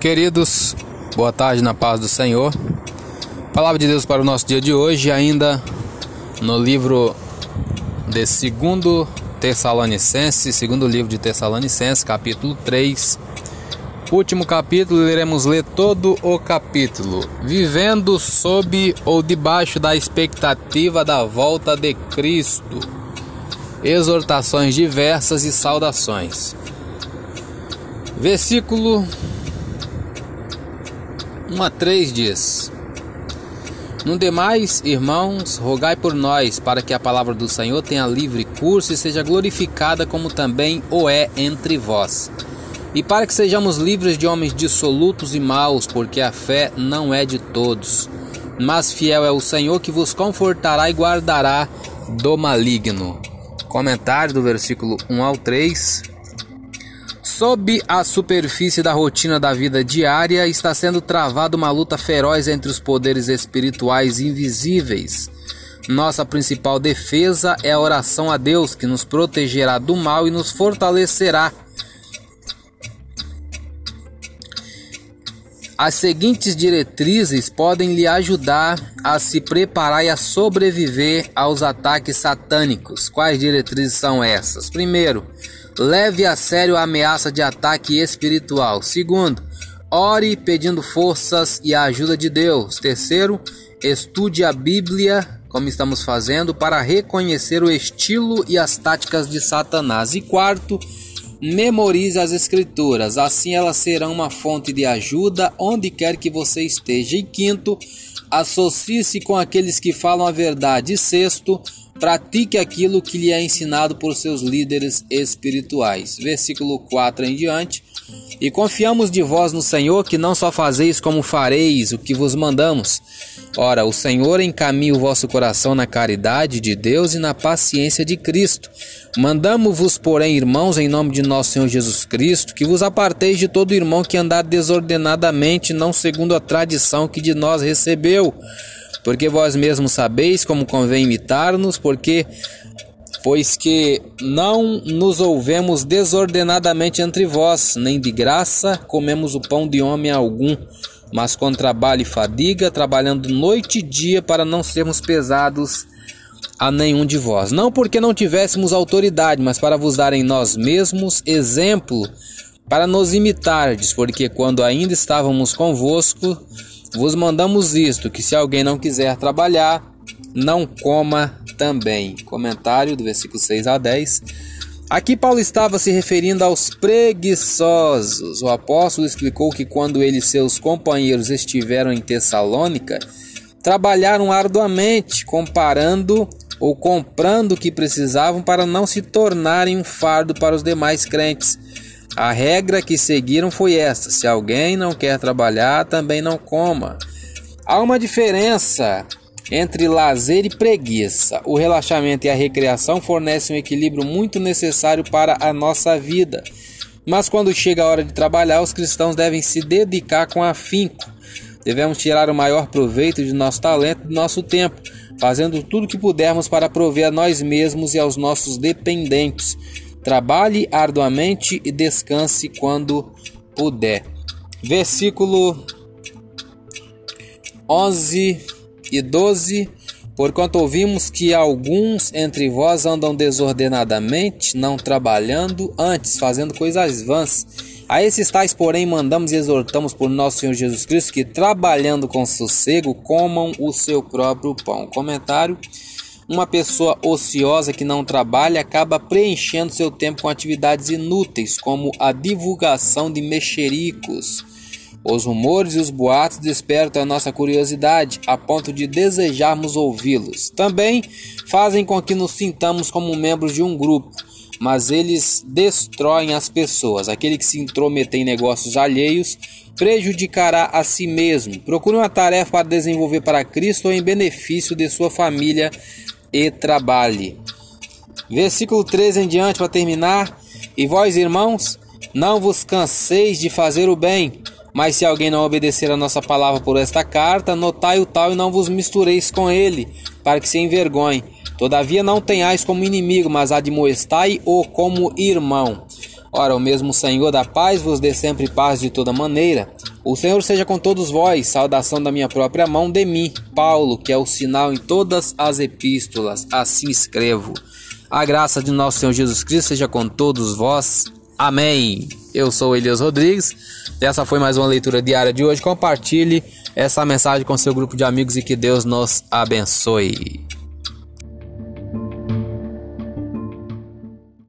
Queridos, boa tarde na paz do Senhor. Palavra de Deus para o nosso dia de hoje, ainda no livro de segundo Tessalonicenses, segundo livro de Tessalonicenses, capítulo 3. Último capítulo, iremos ler todo o capítulo. Vivendo sob ou debaixo da expectativa da volta de Cristo. Exortações diversas e saudações. Versículo 1 a 3 diz: No demais, irmãos, rogai por nós, para que a palavra do Senhor tenha livre curso e seja glorificada como também o é entre vós. E para que sejamos livres de homens dissolutos e maus, porque a fé não é de todos. Mas fiel é o Senhor que vos confortará e guardará do maligno. Comentário do versículo 1 ao 3. Sob a superfície da rotina da vida diária está sendo travada uma luta feroz entre os poderes espirituais invisíveis. Nossa principal defesa é a oração a Deus, que nos protegerá do mal e nos fortalecerá. As seguintes diretrizes podem lhe ajudar a se preparar e a sobreviver aos ataques satânicos. Quais diretrizes são essas? Primeiro, Leve a sério a ameaça de ataque espiritual. Segundo, ore pedindo forças e a ajuda de Deus. Terceiro, estude a Bíblia, como estamos fazendo, para reconhecer o estilo e as táticas de Satanás. E quarto, memorize as Escrituras, assim elas serão uma fonte de ajuda onde quer que você esteja. E quinto, associe-se com aqueles que falam a verdade. E sexto, Pratique aquilo que lhe é ensinado por seus líderes espirituais. Versículo 4 em diante. E confiamos de vós no Senhor, que não só fazeis como fareis o que vos mandamos. Ora, o Senhor encaminha o vosso coração na caridade de Deus e na paciência de Cristo. Mandamo-vos, porém, irmãos, em nome de nosso Senhor Jesus Cristo, que vos aparteis de todo irmão que andar desordenadamente, não segundo a tradição que de nós recebeu porque vós mesmos sabeis como convém imitar-nos, porque pois que não nos ouvemos desordenadamente entre vós, nem de graça comemos o pão de homem algum, mas com trabalho e fadiga, trabalhando noite e dia para não sermos pesados a nenhum de vós. Não porque não tivéssemos autoridade, mas para vos dar em nós mesmos exemplo para nos imitardes, porque quando ainda estávamos convosco, vos mandamos isto: que se alguém não quiser trabalhar, não coma também. Comentário do versículo 6 a 10. Aqui Paulo estava se referindo aos preguiçosos. O apóstolo explicou que quando ele e seus companheiros estiveram em Tessalônica, trabalharam arduamente, comparando ou comprando o que precisavam para não se tornarem um fardo para os demais crentes. A regra que seguiram foi esta: se alguém não quer trabalhar, também não coma. Há uma diferença entre lazer e preguiça. O relaxamento e a recreação fornecem um equilíbrio muito necessário para a nossa vida. Mas quando chega a hora de trabalhar, os cristãos devem se dedicar com afinco. Devemos tirar o maior proveito de nosso talento e do nosso tempo, fazendo tudo o que pudermos para prover a nós mesmos e aos nossos dependentes. Trabalhe arduamente e descanse quando puder. Versículo 11 e 12. Porquanto ouvimos que alguns entre vós andam desordenadamente, não trabalhando, antes fazendo coisas vãs. A esses tais, porém, mandamos e exortamos por nosso Senhor Jesus Cristo que, trabalhando com sossego, comam o seu próprio pão. Comentário uma pessoa ociosa que não trabalha acaba preenchendo seu tempo com atividades inúteis, como a divulgação de mexericos. Os rumores e os boatos despertam a nossa curiosidade, a ponto de desejarmos ouvi-los. Também fazem com que nos sintamos como membros de um grupo, mas eles destroem as pessoas. Aquele que se intrometer em negócios alheios prejudicará a si mesmo. Procure uma tarefa para desenvolver para Cristo ou em benefício de sua família e trabalhe. Versículo 13 em diante para terminar. E vós, irmãos, não vos canseis de fazer o bem, mas se alguém não obedecer a nossa palavra por esta carta, notai o tal e não vos mistureis com ele, para que se envergonhe. Todavia não tenhais como inimigo, mas admoestai-o como irmão. Ora, o mesmo Senhor da paz vos dê sempre paz de toda maneira. O Senhor seja com todos vós. Saudação da minha própria mão de mim, Paulo, que é o sinal em todas as epístolas. Assim escrevo. A graça de nosso Senhor Jesus Cristo seja com todos vós. Amém. Eu sou Elias Rodrigues. Essa foi mais uma leitura diária de hoje. Compartilhe essa mensagem com seu grupo de amigos e que Deus nos abençoe.